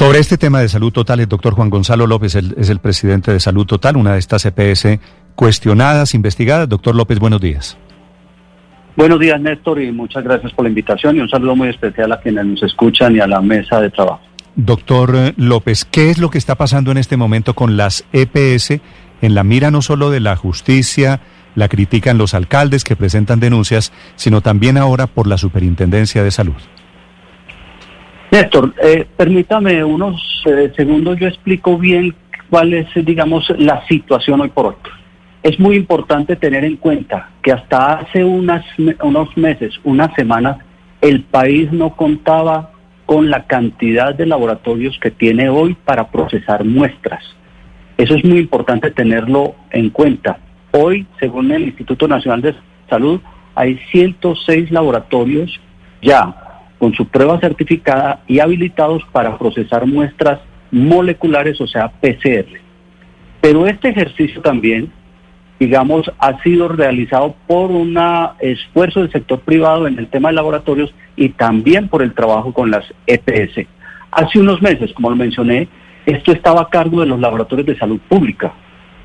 Sobre este tema de salud total, el doctor Juan Gonzalo López es el presidente de Salud Total, una de estas EPS cuestionadas, investigadas. Doctor López, buenos días. Buenos días, Néstor, y muchas gracias por la invitación y un saludo muy especial a quienes nos escuchan y a la mesa de trabajo. Doctor eh, López, ¿qué es lo que está pasando en este momento con las EPS en la mira no solo de la justicia, la critican los alcaldes que presentan denuncias, sino también ahora por la Superintendencia de Salud? Néstor, eh, permítame unos eh, segundos, yo explico bien cuál es, digamos, la situación hoy por hoy. Es muy importante tener en cuenta que hasta hace unas, unos meses, unas semanas, el país no contaba con la cantidad de laboratorios que tiene hoy para procesar muestras. Eso es muy importante tenerlo en cuenta. Hoy, según el Instituto Nacional de Salud, hay 106 laboratorios ya con su prueba certificada y habilitados para procesar muestras moleculares, o sea, PCR. Pero este ejercicio también digamos, ha sido realizado por un esfuerzo del sector privado en el tema de laboratorios y también por el trabajo con las EPS. Hace unos meses, como lo mencioné, esto estaba a cargo de los laboratorios de salud pública,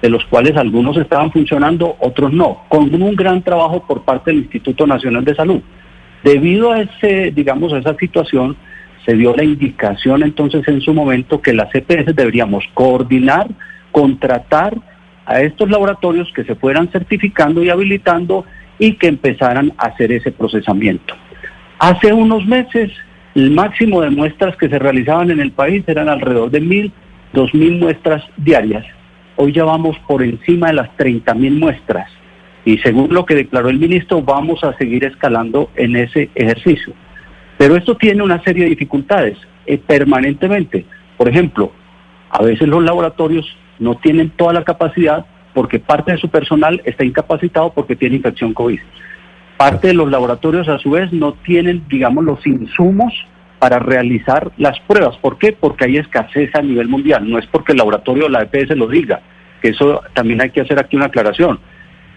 de los cuales algunos estaban funcionando, otros no, con un gran trabajo por parte del Instituto Nacional de Salud. Debido a ese, digamos, a esa situación, se dio la indicación entonces en su momento que las EPS deberíamos coordinar, contratar a estos laboratorios que se fueran certificando y habilitando y que empezaran a hacer ese procesamiento. Hace unos meses el máximo de muestras que se realizaban en el país eran alrededor de mil, dos mil muestras diarias. Hoy ya vamos por encima de las 30 mil muestras y según lo que declaró el ministro vamos a seguir escalando en ese ejercicio. Pero esto tiene una serie de dificultades eh, permanentemente. Por ejemplo, a veces los laboratorios no tienen toda la capacidad porque parte de su personal está incapacitado porque tiene infección COVID. Parte de los laboratorios a su vez no tienen, digamos, los insumos para realizar las pruebas. ¿Por qué? Porque hay escasez a nivel mundial. No es porque el laboratorio o la EPS lo diga, que eso también hay que hacer aquí una aclaración.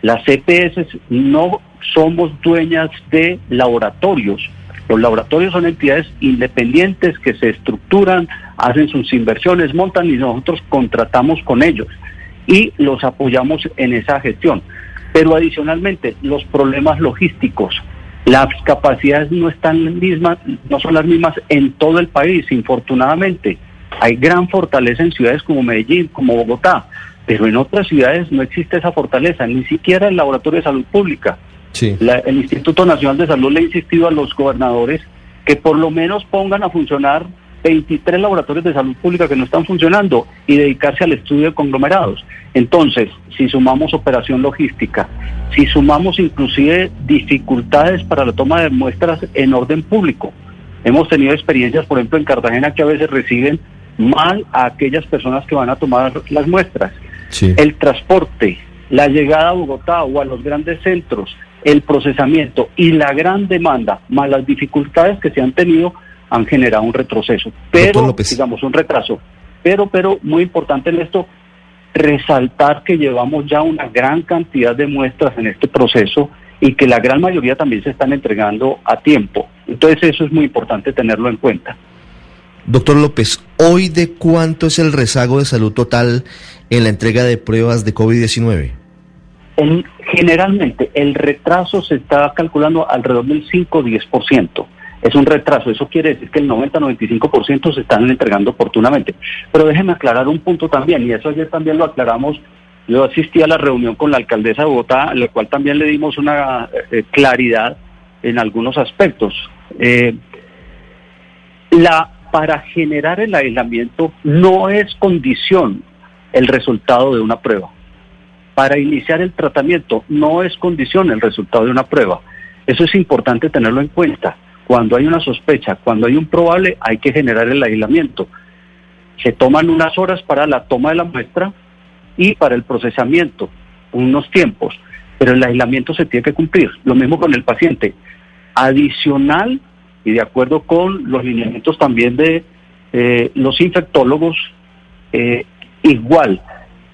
Las EPS no somos dueñas de laboratorios. Los laboratorios son entidades independientes que se estructuran, hacen sus inversiones, montan y nosotros contratamos con ellos y los apoyamos en esa gestión. Pero adicionalmente, los problemas logísticos, las capacidades no están mismas, no son las mismas en todo el país, infortunadamente. Hay gran fortaleza en ciudades como Medellín, como Bogotá, pero en otras ciudades no existe esa fortaleza, ni siquiera el Laboratorio de Salud Pública. el Instituto Nacional de Salud le ha insistido a los gobernadores que por lo menos pongan a funcionar 23 laboratorios de salud pública que no están funcionando y dedicarse al estudio de conglomerados. Entonces, si sumamos operación logística, si sumamos inclusive dificultades para la toma de muestras en orden público, hemos tenido experiencias, por ejemplo, en Cartagena que a veces reciben mal a aquellas personas que van a tomar las muestras. El transporte, la llegada a Bogotá o a los grandes centros, el procesamiento y la gran demanda, más las dificultades que se han tenido, han generado un retroceso, pero digamos un retraso. Pero, pero muy importante en esto, resaltar que llevamos ya una gran cantidad de muestras en este proceso y que la gran mayoría también se están entregando a tiempo. Entonces eso es muy importante tenerlo en cuenta. Doctor López, ¿hoy de cuánto es el rezago de salud total en la entrega de pruebas de COVID-19? Generalmente el retraso se está calculando alrededor del 5-10% es un retraso. Eso quiere decir que el 90-95% se están entregando oportunamente. Pero déjeme aclarar un punto también, y eso ayer también lo aclaramos. Yo asistí a la reunión con la alcaldesa de Bogotá, en la cual también le dimos una eh, claridad en algunos aspectos. Eh, la, para generar el aislamiento no es condición el resultado de una prueba. Para iniciar el tratamiento no es condición el resultado de una prueba. Eso es importante tenerlo en cuenta. Cuando hay una sospecha, cuando hay un probable, hay que generar el aislamiento. Se toman unas horas para la toma de la muestra y para el procesamiento, unos tiempos, pero el aislamiento se tiene que cumplir. Lo mismo con el paciente. Adicional y de acuerdo con los lineamientos también de eh, los infectólogos, eh, igual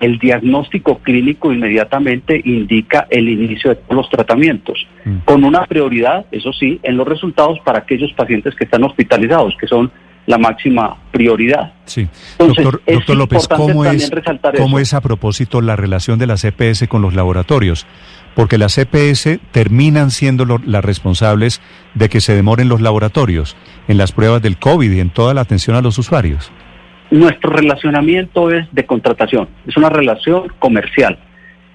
el diagnóstico clínico inmediatamente indica el inicio de todos los tratamientos, mm. con una prioridad, eso sí, en los resultados para aquellos pacientes que están hospitalizados, que son la máxima prioridad. Sí. doctor, López, ¿cómo, es, ¿cómo es a propósito la relación de la CPS con los laboratorios? Porque las CPS terminan siendo las responsables de que se demoren los laboratorios en las pruebas del COVID y en toda la atención a los usuarios. Nuestro relacionamiento es de contratación, es una relación comercial.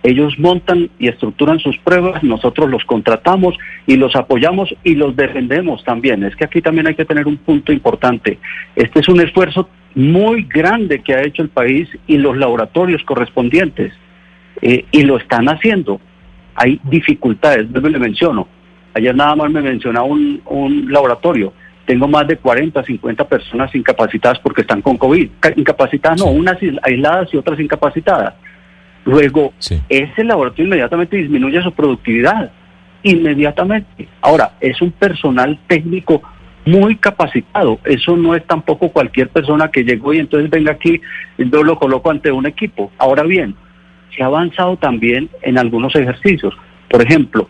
Ellos montan y estructuran sus pruebas, nosotros los contratamos y los apoyamos y los defendemos también. Es que aquí también hay que tener un punto importante. Este es un esfuerzo muy grande que ha hecho el país y los laboratorios correspondientes eh, y lo están haciendo. Hay dificultades, no le menciono. Ayer nada más me mencionaba un, un laboratorio tengo más de 40, 50 personas incapacitadas porque están con COVID. Incapacitadas no, unas aisladas y otras incapacitadas. Luego, ese laboratorio inmediatamente disminuye su productividad. Inmediatamente. Ahora, es un personal técnico muy capacitado. Eso no es tampoco cualquier persona que llegó y entonces venga aquí, yo lo coloco ante un equipo. Ahora bien, se ha avanzado también en algunos ejercicios. Por ejemplo,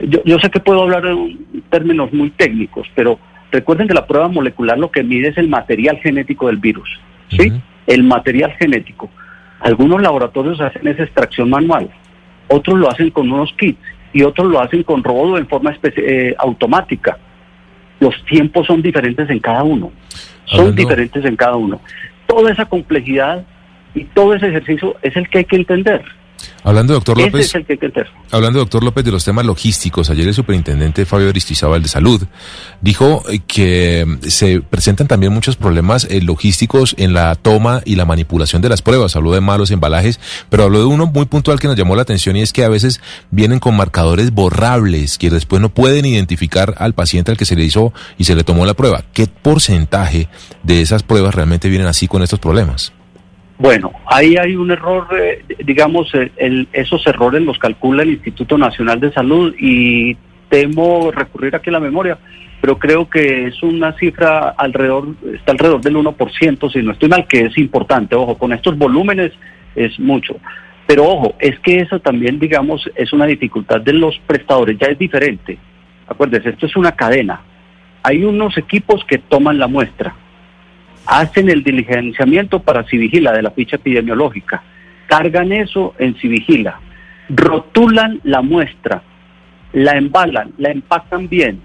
yo, yo sé que puedo hablar en términos muy técnicos, pero Recuerden que la prueba molecular lo que mide es el material genético del virus, ¿sí? El material genético. Algunos laboratorios hacen esa extracción manual, otros lo hacen con unos kits y otros lo hacen con robot en forma eh, automática. Los tiempos son diferentes en cada uno, son diferentes en cada uno. Toda esa complejidad y todo ese ejercicio es el que hay que entender. Hablando, doctor López, hablando, doctor López, de los temas logísticos, ayer el superintendente Fabio Aristizábal de Salud dijo eh, que mm, se presentan también muchos problemas eh, logísticos en la toma y la manipulación de las pruebas. Habló de malos embalajes, pero habló de uno muy puntual que nos llamó la atención y es que a veces vienen con marcadores borrables que después no pueden identificar al paciente al que se le hizo y se le tomó la prueba. ¿Qué porcentaje de esas pruebas realmente vienen así con estos problemas? Bueno, ahí hay un error, eh, digamos, eh, esos errores los calcula el Instituto Nacional de Salud y temo recurrir aquí a la memoria, pero creo que es una cifra alrededor, está alrededor del 1%, si no estoy mal, que es importante. Ojo, con estos volúmenes es mucho. Pero ojo, es que eso también, digamos, es una dificultad de los prestadores, ya es diferente. Acuérdense, esto es una cadena. Hay unos equipos que toman la muestra, hacen el diligenciamiento para Civigila de la ficha epidemiológica, cargan eso en Civigila, rotulan la muestra, la embalan, la empacan bien,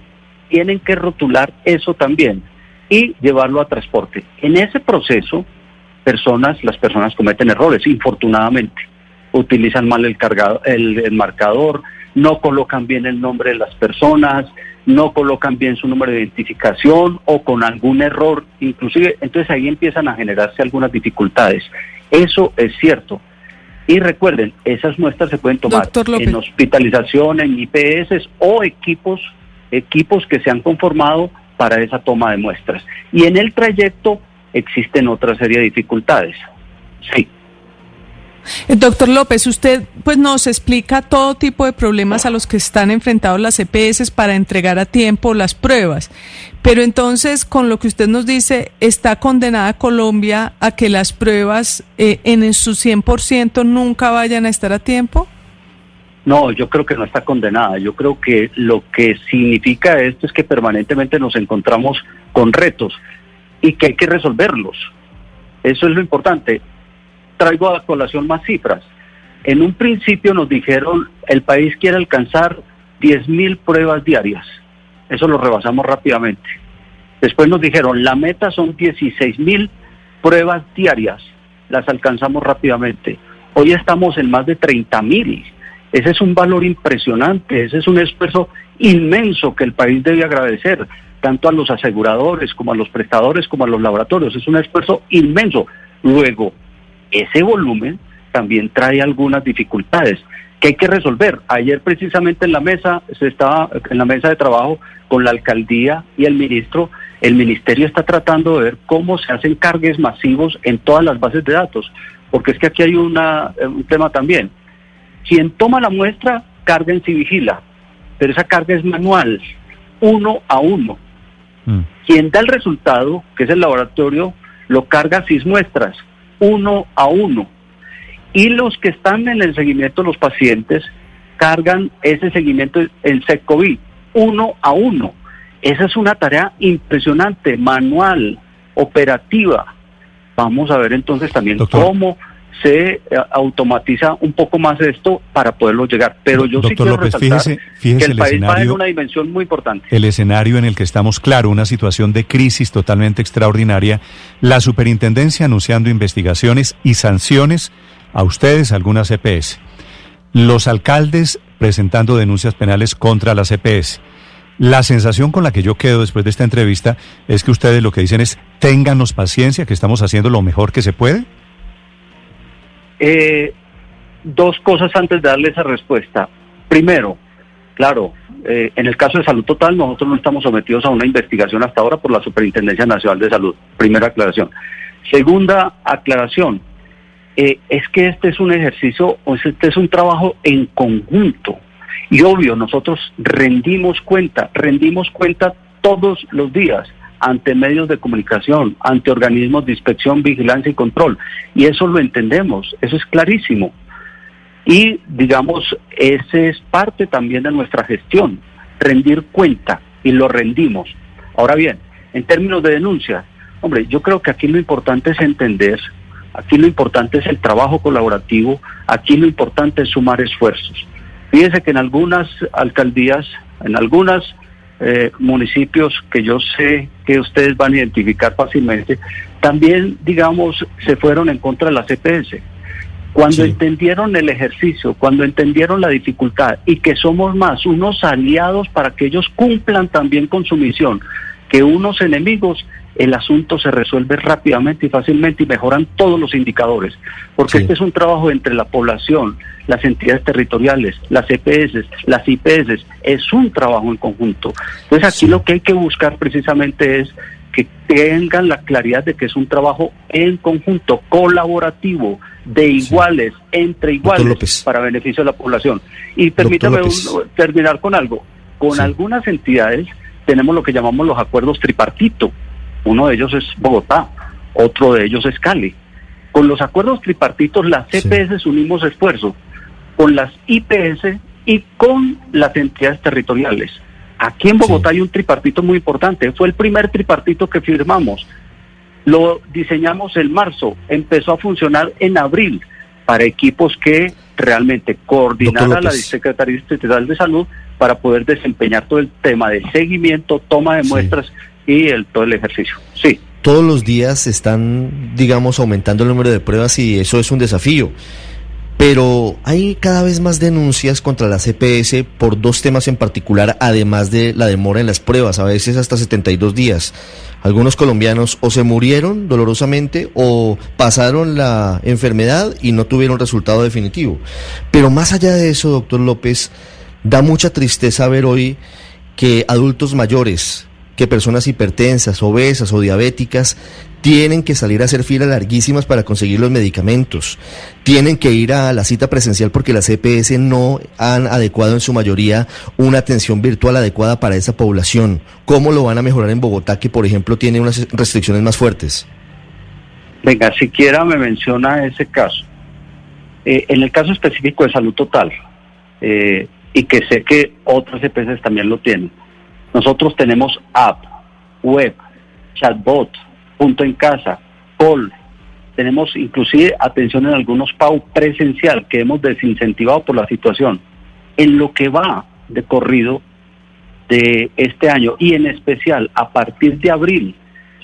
tienen que rotular eso también y llevarlo a transporte. En ese proceso, personas, las personas cometen errores, infortunadamente. Utilizan mal el, cargado, el marcador, no colocan bien el nombre de las personas, no colocan bien su número de identificación o con algún error, inclusive, entonces ahí empiezan a generarse algunas dificultades. Eso es cierto. Y recuerden, esas muestras se pueden tomar en hospitalización, en IPS o equipos, equipos que se han conformado para esa toma de muestras. Y en el trayecto existen otra serie de dificultades. Sí. Eh, doctor López, usted pues nos explica todo tipo de problemas a los que están enfrentados las EPS para entregar a tiempo las pruebas. Pero entonces, con lo que usted nos dice, ¿está condenada Colombia a que las pruebas eh, en su 100% nunca vayan a estar a tiempo? No, yo creo que no está condenada. Yo creo que lo que significa esto es que permanentemente nos encontramos con retos y que hay que resolverlos. Eso es lo importante traigo a colación más cifras. En un principio nos dijeron el país quiere alcanzar 10.000 pruebas diarias. Eso lo rebasamos rápidamente. Después nos dijeron la meta son 16.000 pruebas diarias. Las alcanzamos rápidamente. Hoy estamos en más de 30.000. Ese es un valor impresionante, ese es un esfuerzo inmenso que el país debe agradecer, tanto a los aseguradores como a los prestadores como a los laboratorios. Es un esfuerzo inmenso. Luego, ese volumen también trae algunas dificultades que hay que resolver. Ayer precisamente en la mesa se estaba en la mesa de trabajo con la alcaldía y el ministro, el ministerio está tratando de ver cómo se hacen cargues masivos en todas las bases de datos, porque es que aquí hay una, un tema también. Quien toma la muestra carga en sí vigila, pero esa carga es manual, uno a uno. Mm. Quien da el resultado, que es el laboratorio, lo carga seis muestras uno a uno. Y los que están en el seguimiento de los pacientes cargan ese seguimiento en SECOVID, uno a uno. Esa es una tarea impresionante, manual. operativa. Vamos a ver entonces también cómo se eh, automatiza un poco más esto para poderlo llegar. Pero yo sí quiero resaltar que el, país va en una dimensión muy importante. El escenario en el que estamos, claro, una situación de crisis totalmente extraordinaria. La superintendencia anunciando investigaciones y sanciones a ustedes, algunas EPS. Los alcaldes presentando denuncias penales contra las EPS. La sensación con la que yo quedo después de esta entrevista es que ustedes lo que dicen es, ténganos paciencia, que estamos haciendo lo mejor que se puede. Eh, dos cosas antes de darle esa respuesta. Primero, claro, eh, en el caso de salud total, nosotros no estamos sometidos a una investigación hasta ahora por la Superintendencia Nacional de Salud. Primera aclaración. Segunda aclaración, eh, es que este es un ejercicio, o este es un trabajo en conjunto. Y obvio, nosotros rendimos cuenta, rendimos cuenta todos los días ante medios de comunicación, ante organismos de inspección, vigilancia y control. Y eso lo entendemos, eso es clarísimo. Y digamos, ese es parte también de nuestra gestión, rendir cuenta, y lo rendimos. Ahora bien, en términos de denuncia, hombre, yo creo que aquí lo importante es entender, aquí lo importante es el trabajo colaborativo, aquí lo importante es sumar esfuerzos. Fíjense que en algunas alcaldías, en algunas eh, municipios que yo sé que ustedes van a identificar fácilmente, también, digamos, se fueron en contra de la CPS. Cuando entendieron el ejercicio, cuando entendieron la dificultad y que somos más unos aliados para que ellos cumplan también con su misión que unos enemigos, el asunto se resuelve rápidamente y fácilmente y mejoran todos los indicadores, porque este es un trabajo entre la población, las entidades territoriales, las EPS, las IPS, es un trabajo en conjunto. Entonces aquí lo que hay que buscar precisamente es que tengan la claridad de que es un trabajo en conjunto, colaborativo, de iguales, entre iguales, para beneficio de la población. Y permítame terminar con algo. Con algunas entidades tenemos lo que llamamos los acuerdos tripartito uno de ellos es Bogotá, otro de ellos es Cali. Con los acuerdos tripartitos, las CPS unimos esfuerzo con las IPS y con las entidades territoriales. Aquí en Bogotá hay un tripartito muy importante. Fue el primer tripartito que firmamos. Lo diseñamos en marzo, empezó a funcionar en abril para equipos que realmente coordinaran la Secretaría Estatal de Salud para poder desempeñar todo el tema de seguimiento, toma de muestras y el, todo el ejercicio. Sí. Todos los días están, digamos, aumentando el número de pruebas y eso es un desafío. Pero hay cada vez más denuncias contra la CPS por dos temas en particular, además de la demora en las pruebas, a veces hasta 72 días. Algunos colombianos o se murieron dolorosamente o pasaron la enfermedad y no tuvieron resultado definitivo. Pero más allá de eso, doctor López, da mucha tristeza ver hoy que adultos mayores, que personas hipertensas, obesas o diabéticas tienen que salir a hacer filas larguísimas para conseguir los medicamentos, tienen que ir a la cita presencial porque las EPS no han adecuado en su mayoría una atención virtual adecuada para esa población. ¿Cómo lo van a mejorar en Bogotá, que por ejemplo tiene unas restricciones más fuertes? Venga, siquiera me menciona ese caso. Eh, en el caso específico de salud total, eh, y que sé que otras EPS también lo tienen, nosotros tenemos app, web, chatbot, punto en casa, call. Tenemos inclusive atención en algunos PAU presencial que hemos desincentivado por la situación. En lo que va de corrido de este año y en especial a partir de abril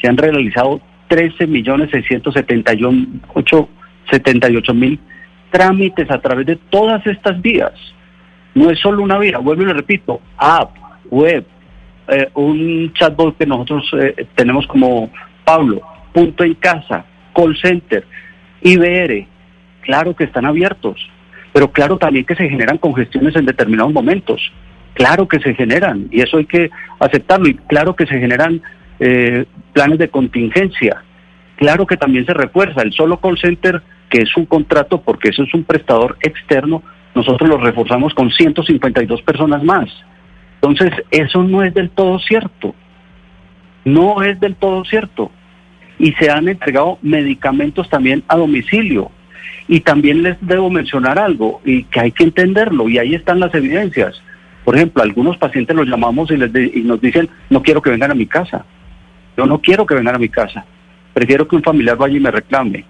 se han realizado 13 millones 678 mil trámites a través de todas estas vías. No es solo una vía, vuelvo y le repito, app, web, eh, un chatbot que nosotros eh, tenemos como Pablo, punto en casa, call center, IBR, claro que están abiertos, pero claro también que se generan congestiones en determinados momentos, claro que se generan y eso hay que aceptarlo y claro que se generan eh, planes de contingencia, claro que también se refuerza el solo call center que es un contrato porque eso es un prestador externo, nosotros lo reforzamos con 152 personas más. Entonces, eso no es del todo cierto. No es del todo cierto. Y se han entregado medicamentos también a domicilio. Y también les debo mencionar algo, y que hay que entenderlo, y ahí están las evidencias. Por ejemplo, algunos pacientes los llamamos y, les y nos dicen, no quiero que vengan a mi casa. Yo no quiero que vengan a mi casa. prefiero que un familiar vaya y me reclame,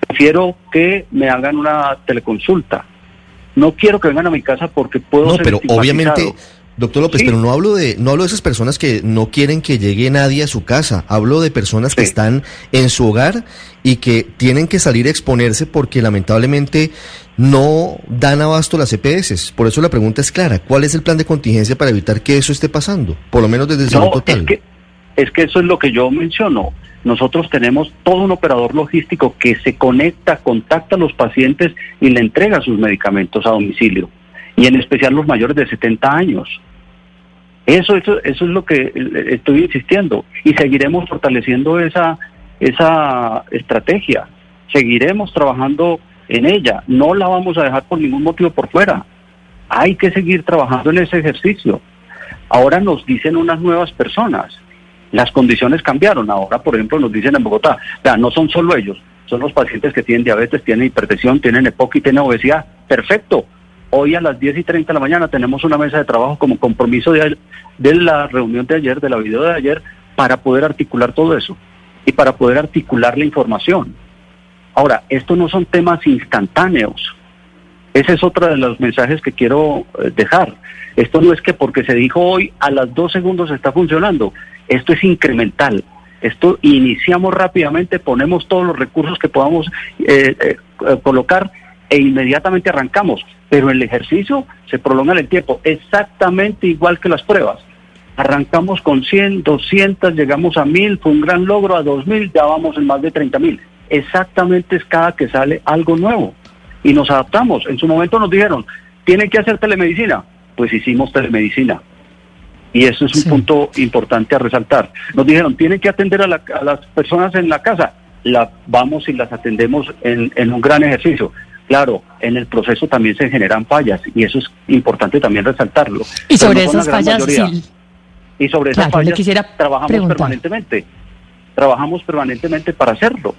prefiero que me hagan una teleconsulta. No quiero que vengan a mi casa porque puedo no, pero obviamente Doctor López, pero no hablo de no hablo de esas personas que no quieren que llegue nadie a su casa. Hablo de personas que están en su hogar y que tienen que salir a exponerse porque lamentablemente no dan abasto las EPS. Por eso la pregunta es clara, ¿cuál es el plan de contingencia para evitar que eso esté pasando? Por lo menos desde el no, total. Es que, es que eso es lo que yo menciono. Nosotros tenemos todo un operador logístico que se conecta, contacta a los pacientes y le entrega sus medicamentos a domicilio y en especial los mayores de 70 años. Eso, eso, eso es lo que estoy insistiendo y seguiremos fortaleciendo esa, esa estrategia. Seguiremos trabajando en ella. No la vamos a dejar por ningún motivo por fuera. Hay que seguir trabajando en ese ejercicio. Ahora nos dicen unas nuevas personas. Las condiciones cambiaron. Ahora, por ejemplo, nos dicen en Bogotá, no son solo ellos, son los pacientes que tienen diabetes, tienen hipertensión, tienen EPOC y tienen obesidad. Perfecto. Hoy a las 10 y 30 de la mañana tenemos una mesa de trabajo como compromiso de, la reunión de ayer, de la video de ayer, para poder articular todo eso y para poder articular la información. Ahora, estos no son temas instantáneos. Ese es otro de los mensajes que quiero eh, dejar. Esto no es que porque se dijo hoy a las dos segundos está funcionando. Esto es incremental. Esto iniciamos rápidamente, ponemos todos los recursos que podamos eh, eh, colocar e inmediatamente arrancamos. Pero el ejercicio se prolonga en el tiempo, exactamente igual que las pruebas. Arrancamos con 100, 200, llegamos a 1000, fue un gran logro, a 2000 ya vamos en más de 30 mil. Exactamente es cada que sale algo nuevo. Y nos adaptamos. En su momento nos dijeron, tienen que hacer telemedicina. Pues hicimos telemedicina. Y eso es un punto importante a resaltar. Nos dijeron, tienen que atender a, las personas en la casa. La, vamos y las atendemos en, en un gran ejercicio. Claro, en el proceso también se generan fallas y eso es importante también resaltarlo. Y sobre esas fallas, sí. Y sobre esas fallas trabajamos permanentemente. Trabajamos permanentemente para hacerlo.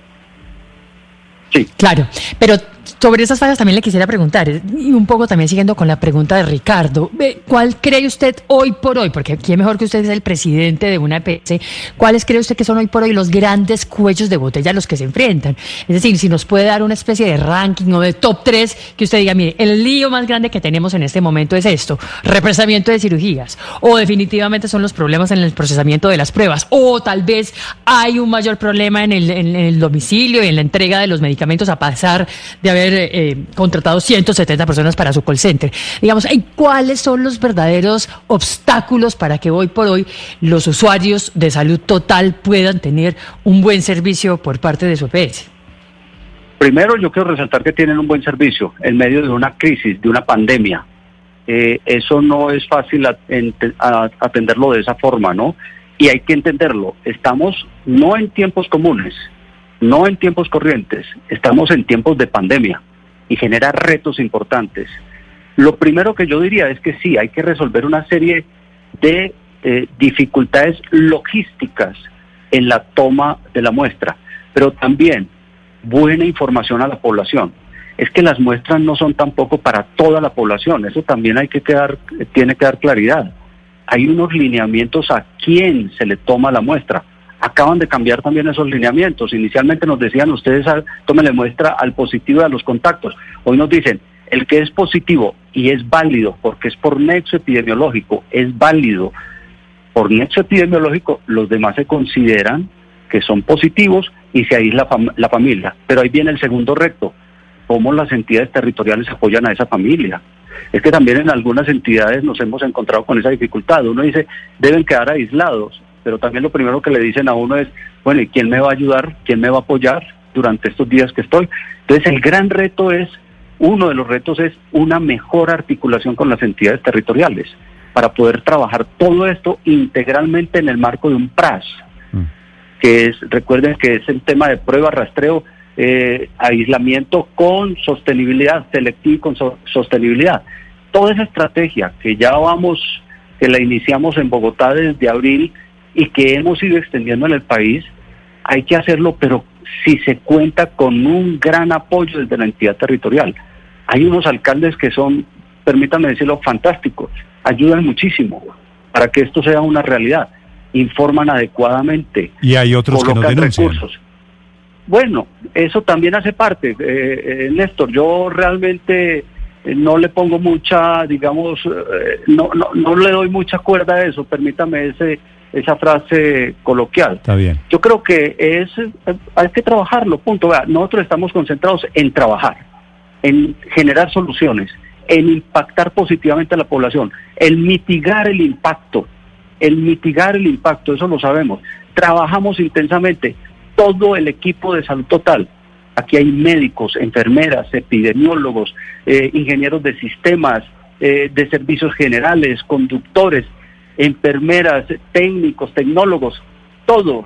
Sí. Claro, pero sobre esas fallas también le quisiera preguntar, y un poco también siguiendo con la pregunta de Ricardo, ¿cuál cree usted hoy por hoy, porque aquí es mejor que usted es el presidente de una EPS, cuáles cree usted que son hoy por hoy los grandes cuellos de botella a los que se enfrentan? Es decir, si nos puede dar una especie de ranking o de top 3, que usted diga, mire, el lío más grande que tenemos en este momento es esto, represamiento de cirugías, o definitivamente son los problemas en el procesamiento de las pruebas, o tal vez hay un mayor problema en el, en el domicilio y en la entrega de los medicamentos a pasar de haber eh, contratado 170 personas para su call center. Digamos, ¿cuáles son los verdaderos obstáculos para que hoy por hoy los usuarios de salud total puedan tener un buen servicio por parte de su EPS? Primero, yo quiero resaltar que tienen un buen servicio en medio de una crisis, de una pandemia. Eh, eso no es fácil atenderlo de esa forma, ¿no? Y hay que entenderlo. Estamos no en tiempos comunes, no en tiempos corrientes, estamos en tiempos de pandemia y genera retos importantes. Lo primero que yo diría es que sí, hay que resolver una serie de eh, dificultades logísticas en la toma de la muestra, pero también buena información a la población. Es que las muestras no son tampoco para toda la población, eso también hay que quedar, tiene que dar claridad. Hay unos lineamientos a quién se le toma la muestra acaban de cambiar también esos lineamientos. Inicialmente nos decían ustedes, tómenle muestra al positivo a los contactos. Hoy nos dicen, el que es positivo y es válido porque es por nexo epidemiológico, es válido por nexo epidemiológico, los demás se consideran que son positivos y se aísla la familia. Pero ahí viene el segundo reto, cómo las entidades territoriales apoyan a esa familia. Es que también en algunas entidades nos hemos encontrado con esa dificultad. Uno dice, deben quedar aislados pero también lo primero que le dicen a uno es, bueno, ¿y quién me va a ayudar? ¿Quién me va a apoyar durante estos días que estoy? Entonces el gran reto es, uno de los retos es una mejor articulación con las entidades territoriales para poder trabajar todo esto integralmente en el marco de un PRAS, mm. que es, recuerden que es el tema de prueba, rastreo, eh, aislamiento con sostenibilidad, selectivo y con sostenibilidad. Toda esa estrategia que ya vamos, que la iniciamos en Bogotá desde abril, y que hemos ido extendiendo en el país, hay que hacerlo, pero si se cuenta con un gran apoyo desde la entidad territorial. Hay unos alcaldes que son, permítanme decirlo, fantásticos, ayudan muchísimo para que esto sea una realidad, informan adecuadamente, y hay otros que no denuncian. recursos. bueno, eso también hace parte, eh, eh, Néstor. Yo realmente no le pongo mucha, digamos, no, no, no le doy mucha cuerda a eso, permítame ese, esa frase coloquial. Está bien. Yo creo que es, hay que trabajarlo, punto. nosotros estamos concentrados en trabajar, en generar soluciones, en impactar positivamente a la población, en mitigar el impacto, el mitigar el impacto, eso lo sabemos. Trabajamos intensamente, todo el equipo de salud total. Aquí hay médicos, enfermeras, epidemiólogos, eh, ingenieros de sistemas, eh, de servicios generales, conductores, enfermeras, técnicos, tecnólogos, todos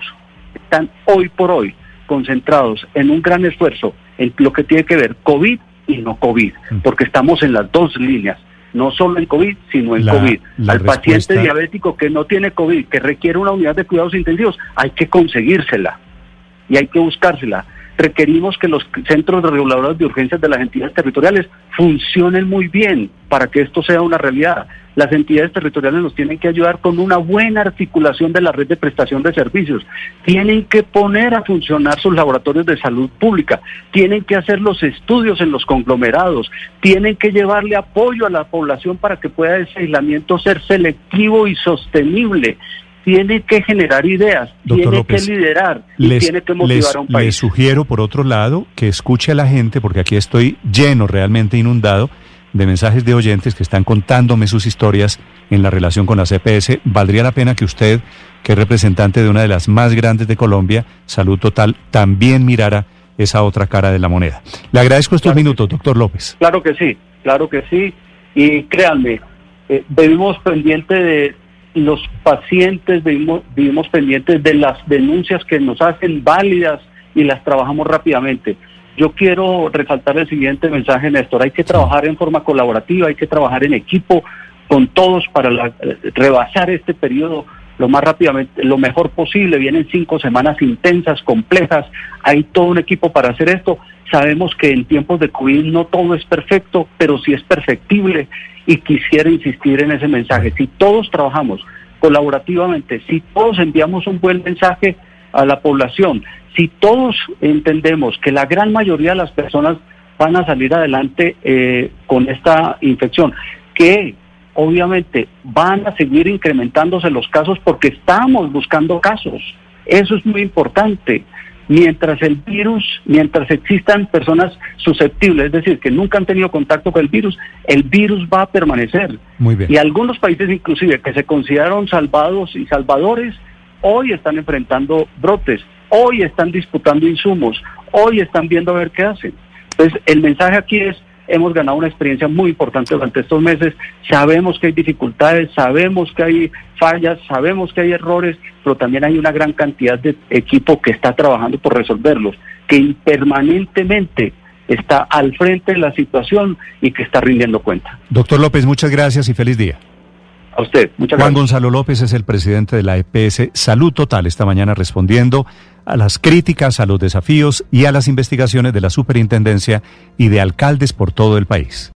están hoy por hoy concentrados en un gran esfuerzo en lo que tiene que ver COVID y no COVID, mm. porque estamos en las dos líneas, no solo en COVID, sino en COVID. Al paciente diabético que no tiene COVID, que requiere una unidad de cuidados intensivos, hay que conseguírsela y hay que buscársela requerimos que los centros reguladores de urgencias de las entidades territoriales funcionen muy bien para que esto sea una realidad. Las entidades territoriales nos tienen que ayudar con una buena articulación de la red de prestación de servicios. Tienen que poner a funcionar sus laboratorios de salud pública. Tienen que hacer los estudios en los conglomerados. Tienen que llevarle apoyo a la población para que pueda ese aislamiento ser selectivo y sostenible tiene que generar ideas, tiene que liderar y tiene que motivar a un país. Les sugiero, por otro lado, que escuche a la gente, porque aquí estoy lleno, realmente inundado, de mensajes de oyentes que están contándome sus historias en la relación con la CPS. Valdría la pena que usted, que es representante de una de las más grandes de Colombia, Salud Total, también mirara esa otra cara de la moneda. Le agradezco estos minutos, doctor López. Claro que sí, claro que sí. Y créanme, eh, vivimos pendiente de los pacientes vivimos, vivimos pendientes de las denuncias que nos hacen válidas y las trabajamos rápidamente. Yo quiero resaltar el siguiente mensaje, Néstor. Hay que trabajar en forma colaborativa, hay que trabajar en equipo con todos para rebasar este periodo lo más rápidamente, lo mejor posible. Vienen cinco semanas intensas, complejas. Hay todo un equipo para hacer esto. Sabemos que en tiempos de COVID no todo es perfecto, pero sí es perfectible y quisiera insistir en ese mensaje. Si todos trabajamos colaborativamente, si todos enviamos un buen mensaje a la población, si todos entendemos que la gran mayoría de las personas van a salir adelante eh, con esta infección, que obviamente van a seguir incrementándose los casos porque estamos buscando casos. Eso es muy importante mientras el virus, mientras existan personas susceptibles, es decir, que nunca han tenido contacto con el virus, el virus va a permanecer. Muy bien. Y algunos países inclusive que se consideraron salvados y salvadores, hoy están enfrentando brotes, hoy están disputando insumos, hoy están viendo a ver qué hacen. Entonces, el mensaje aquí es, hemos ganado una experiencia muy importante durante estos meses. Sabemos que hay dificultades, sabemos que hay fallas, sabemos que hay errores, pero también hay una gran cantidad de equipo que está trabajando por resolverlos, que permanentemente está al frente de la situación y que está rindiendo cuenta. Doctor López, muchas gracias y feliz día. A usted, muchas gracias. Juan Gonzalo López es el presidente de la EPS Salud Total esta mañana respondiendo a las críticas, a los desafíos y a las investigaciones de la superintendencia y de alcaldes por todo el país.